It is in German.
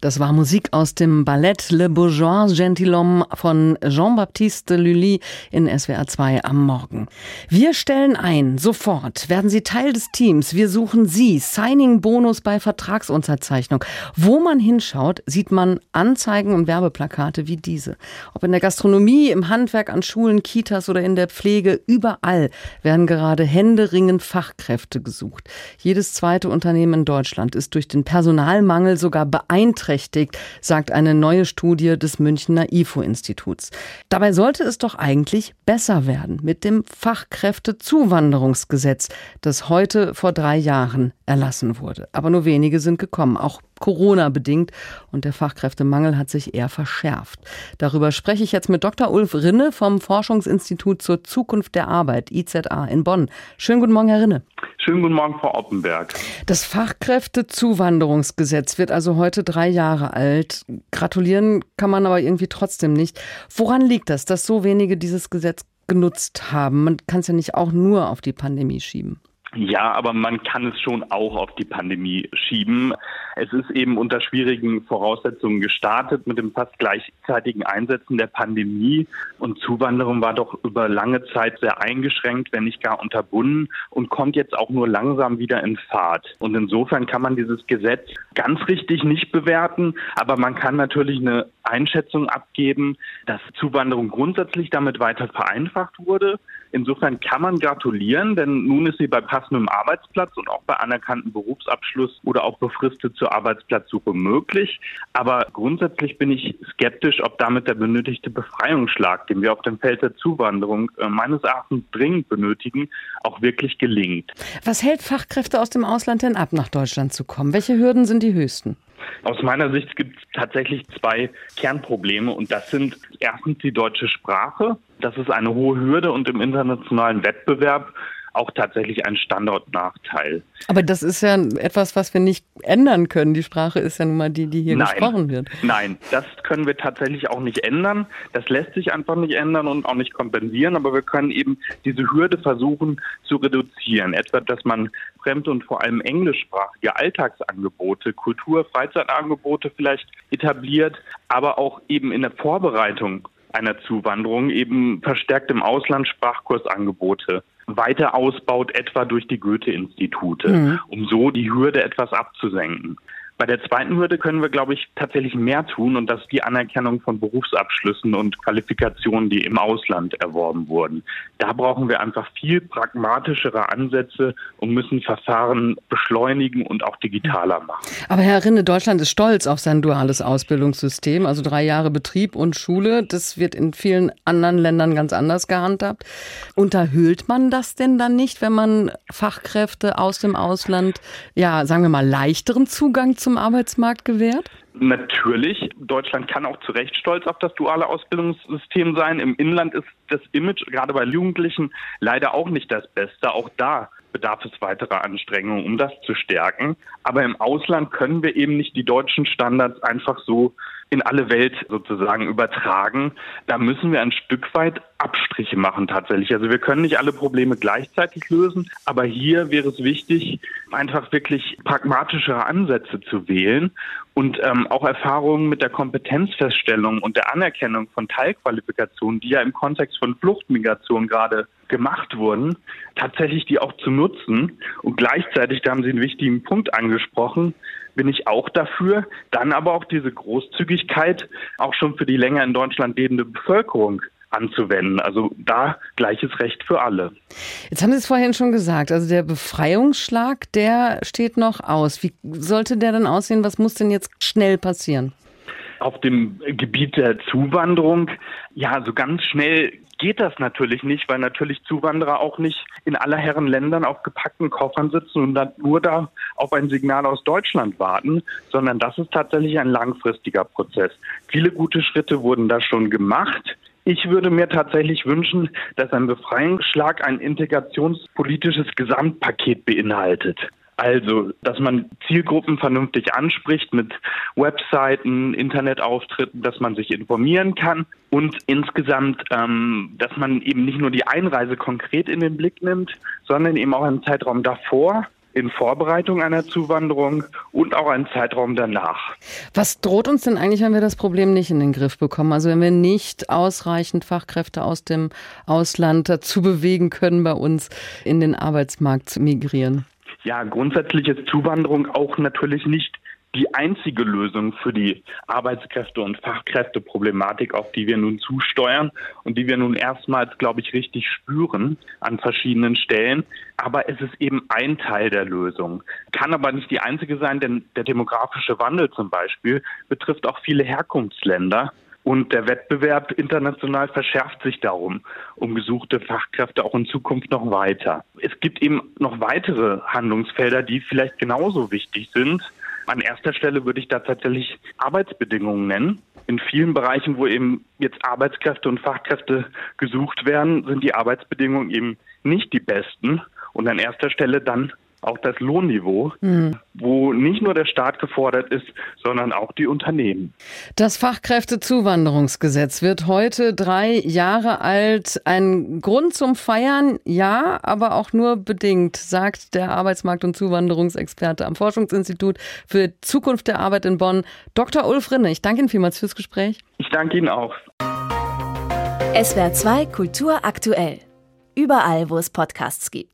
Das war Musik aus dem Ballett Le Bourgeois Gentilhomme von Jean-Baptiste Lully in SWR 2 am Morgen. Wir stellen ein, sofort. Werden Sie Teil des Teams. Wir suchen Sie. Signing-Bonus bei Vertragsunterzeichnung. Wo man hinschaut, sieht man Anzeigen und Werbeplakate wie diese. Ob in der Gastronomie, im Handwerk, an Schulen, Kitas oder in der Pflege, überall werden gerade händeringend Fachkräfte gesucht. Jedes zweite Unternehmen in Deutschland ist durch den Personalmangel sogar beeinträchtigt beeinträchtigt, sagt eine neue Studie des Münchner IFO-Instituts. Dabei sollte es doch eigentlich besser werden mit dem Fachkräftezuwanderungsgesetz, das heute vor drei Jahren erlassen wurde. Aber nur wenige sind gekommen, auch Corona bedingt und der Fachkräftemangel hat sich eher verschärft. Darüber spreche ich jetzt mit Dr. Ulf Rinne vom Forschungsinstitut zur Zukunft der Arbeit, IZA in Bonn. Schönen guten Morgen, Herr Rinne. Schönen guten Morgen, Frau Oppenberg. Das Fachkräftezuwanderungsgesetz wird also heute drei Jahre alt. Gratulieren kann man aber irgendwie trotzdem nicht. Woran liegt das, dass so wenige dieses Gesetz genutzt haben? Man kann es ja nicht auch nur auf die Pandemie schieben. Ja, aber man kann es schon auch auf die Pandemie schieben. Es ist eben unter schwierigen Voraussetzungen gestartet mit dem fast gleichzeitigen Einsetzen der Pandemie und Zuwanderung war doch über lange Zeit sehr eingeschränkt, wenn nicht gar unterbunden und kommt jetzt auch nur langsam wieder in Fahrt. Und insofern kann man dieses Gesetz ganz richtig nicht bewerten, aber man kann natürlich eine Einschätzung abgeben, dass Zuwanderung grundsätzlich damit weiter vereinfacht wurde. Insofern kann man gratulieren, denn nun ist sie bei passendem Arbeitsplatz und auch bei anerkannten Berufsabschluss oder auch befristet zur Arbeitsplatzsuche möglich. Aber grundsätzlich bin ich skeptisch, ob damit der benötigte Befreiungsschlag, den wir auf dem Feld der Zuwanderung äh, meines Erachtens dringend benötigen, auch wirklich gelingt. Was hält Fachkräfte aus dem Ausland denn ab, nach Deutschland zu kommen? Welche Hürden sind die höchsten? Aus meiner Sicht gibt es tatsächlich zwei Kernprobleme und das sind erstens die deutsche Sprache. Das ist eine hohe Hürde und im internationalen Wettbewerb auch tatsächlich ein Standortnachteil. Aber das ist ja etwas, was wir nicht ändern können. Die Sprache ist ja nun mal die, die hier Nein. gesprochen wird. Nein, das können wir tatsächlich auch nicht ändern. Das lässt sich einfach nicht ändern und auch nicht kompensieren. Aber wir können eben diese Hürde versuchen zu reduzieren. Etwa, dass man fremd- und vor allem englischsprachige Alltagsangebote, Kultur-, Freizeitangebote vielleicht etabliert, aber auch eben in der Vorbereitung einer Zuwanderung eben verstärkt im Ausland Sprachkursangebote weiter ausbaut, etwa durch die Goethe-Institute, mhm. um so die Hürde etwas abzusenken. Bei der zweiten Hürde können wir, glaube ich, tatsächlich mehr tun und das ist die Anerkennung von Berufsabschlüssen und Qualifikationen, die im Ausland erworben wurden. Da brauchen wir einfach viel pragmatischere Ansätze und müssen Verfahren beschleunigen und auch digitaler machen. Aber Herr Rinne, Deutschland ist stolz auf sein duales Ausbildungssystem, also drei Jahre Betrieb und Schule. Das wird in vielen anderen Ländern ganz anders gehandhabt. Unterhöhlt man das denn dann nicht, wenn man Fachkräfte aus dem Ausland, ja, sagen wir mal, leichteren Zugang zum Arbeitsmarkt gewährt? Natürlich. Deutschland kann auch zu Recht stolz auf das duale Ausbildungssystem sein. Im Inland ist das Image gerade bei Jugendlichen leider auch nicht das Beste. Auch da bedarf es weiterer Anstrengungen, um das zu stärken. Aber im Ausland können wir eben nicht die deutschen Standards einfach so in alle Welt sozusagen übertragen. Da müssen wir ein Stück weit Abstriche machen tatsächlich. Also wir können nicht alle Probleme gleichzeitig lösen, aber hier wäre es wichtig, einfach wirklich pragmatischere Ansätze zu wählen und ähm, auch Erfahrungen mit der Kompetenzfeststellung und der Anerkennung von Teilqualifikationen, die ja im Kontext von Fluchtmigration gerade gemacht wurden, tatsächlich die auch zu nutzen. Und gleichzeitig, da haben Sie einen wichtigen Punkt angesprochen, bin ich auch dafür, dann aber auch diese Großzügigkeit auch schon für die länger in Deutschland lebende Bevölkerung anzuwenden. Also da gleiches Recht für alle. Jetzt haben Sie es vorhin schon gesagt, also der Befreiungsschlag, der steht noch aus. Wie sollte der dann aussehen? Was muss denn jetzt schnell passieren? Auf dem Gebiet der Zuwanderung, ja, so ganz schnell geht das natürlich nicht, weil natürlich Zuwanderer auch nicht in aller Herren Ländern auf gepackten Koffern sitzen und dann nur da auf ein Signal aus Deutschland warten, sondern das ist tatsächlich ein langfristiger Prozess. Viele gute Schritte wurden da schon gemacht. Ich würde mir tatsächlich wünschen, dass ein Befreiungsschlag ein integrationspolitisches Gesamtpaket beinhaltet. Also, dass man Zielgruppen vernünftig anspricht mit Webseiten, Internetauftritten, dass man sich informieren kann und insgesamt, ähm, dass man eben nicht nur die Einreise konkret in den Blick nimmt, sondern eben auch einen Zeitraum davor in Vorbereitung einer Zuwanderung und auch einen Zeitraum danach. Was droht uns denn eigentlich, wenn wir das Problem nicht in den Griff bekommen? Also wenn wir nicht ausreichend Fachkräfte aus dem Ausland dazu bewegen können, bei uns in den Arbeitsmarkt zu migrieren? Ja, grundsätzlich ist Zuwanderung auch natürlich nicht die einzige Lösung für die Arbeitskräfte- und Fachkräfteproblematik, auf die wir nun zusteuern und die wir nun erstmals, glaube ich, richtig spüren an verschiedenen Stellen. Aber es ist eben ein Teil der Lösung. Kann aber nicht die einzige sein, denn der demografische Wandel zum Beispiel betrifft auch viele Herkunftsländer. Und der Wettbewerb international verschärft sich darum, um gesuchte Fachkräfte auch in Zukunft noch weiter. Es gibt eben noch weitere Handlungsfelder, die vielleicht genauso wichtig sind. An erster Stelle würde ich da tatsächlich Arbeitsbedingungen nennen. In vielen Bereichen, wo eben jetzt Arbeitskräfte und Fachkräfte gesucht werden, sind die Arbeitsbedingungen eben nicht die besten. Und an erster Stelle dann auch das Lohnniveau, mhm. wo nicht nur der Staat gefordert ist, sondern auch die Unternehmen. Das Fachkräftezuwanderungsgesetz wird heute drei Jahre alt. Ein Grund zum Feiern, ja, aber auch nur bedingt, sagt der Arbeitsmarkt- und Zuwanderungsexperte am Forschungsinstitut für Zukunft der Arbeit in Bonn, Dr. Ulf Rinne. Ich danke Ihnen vielmals fürs Gespräch. Ich danke Ihnen auch. SWR 2 Kultur aktuell. Überall, wo es Podcasts gibt.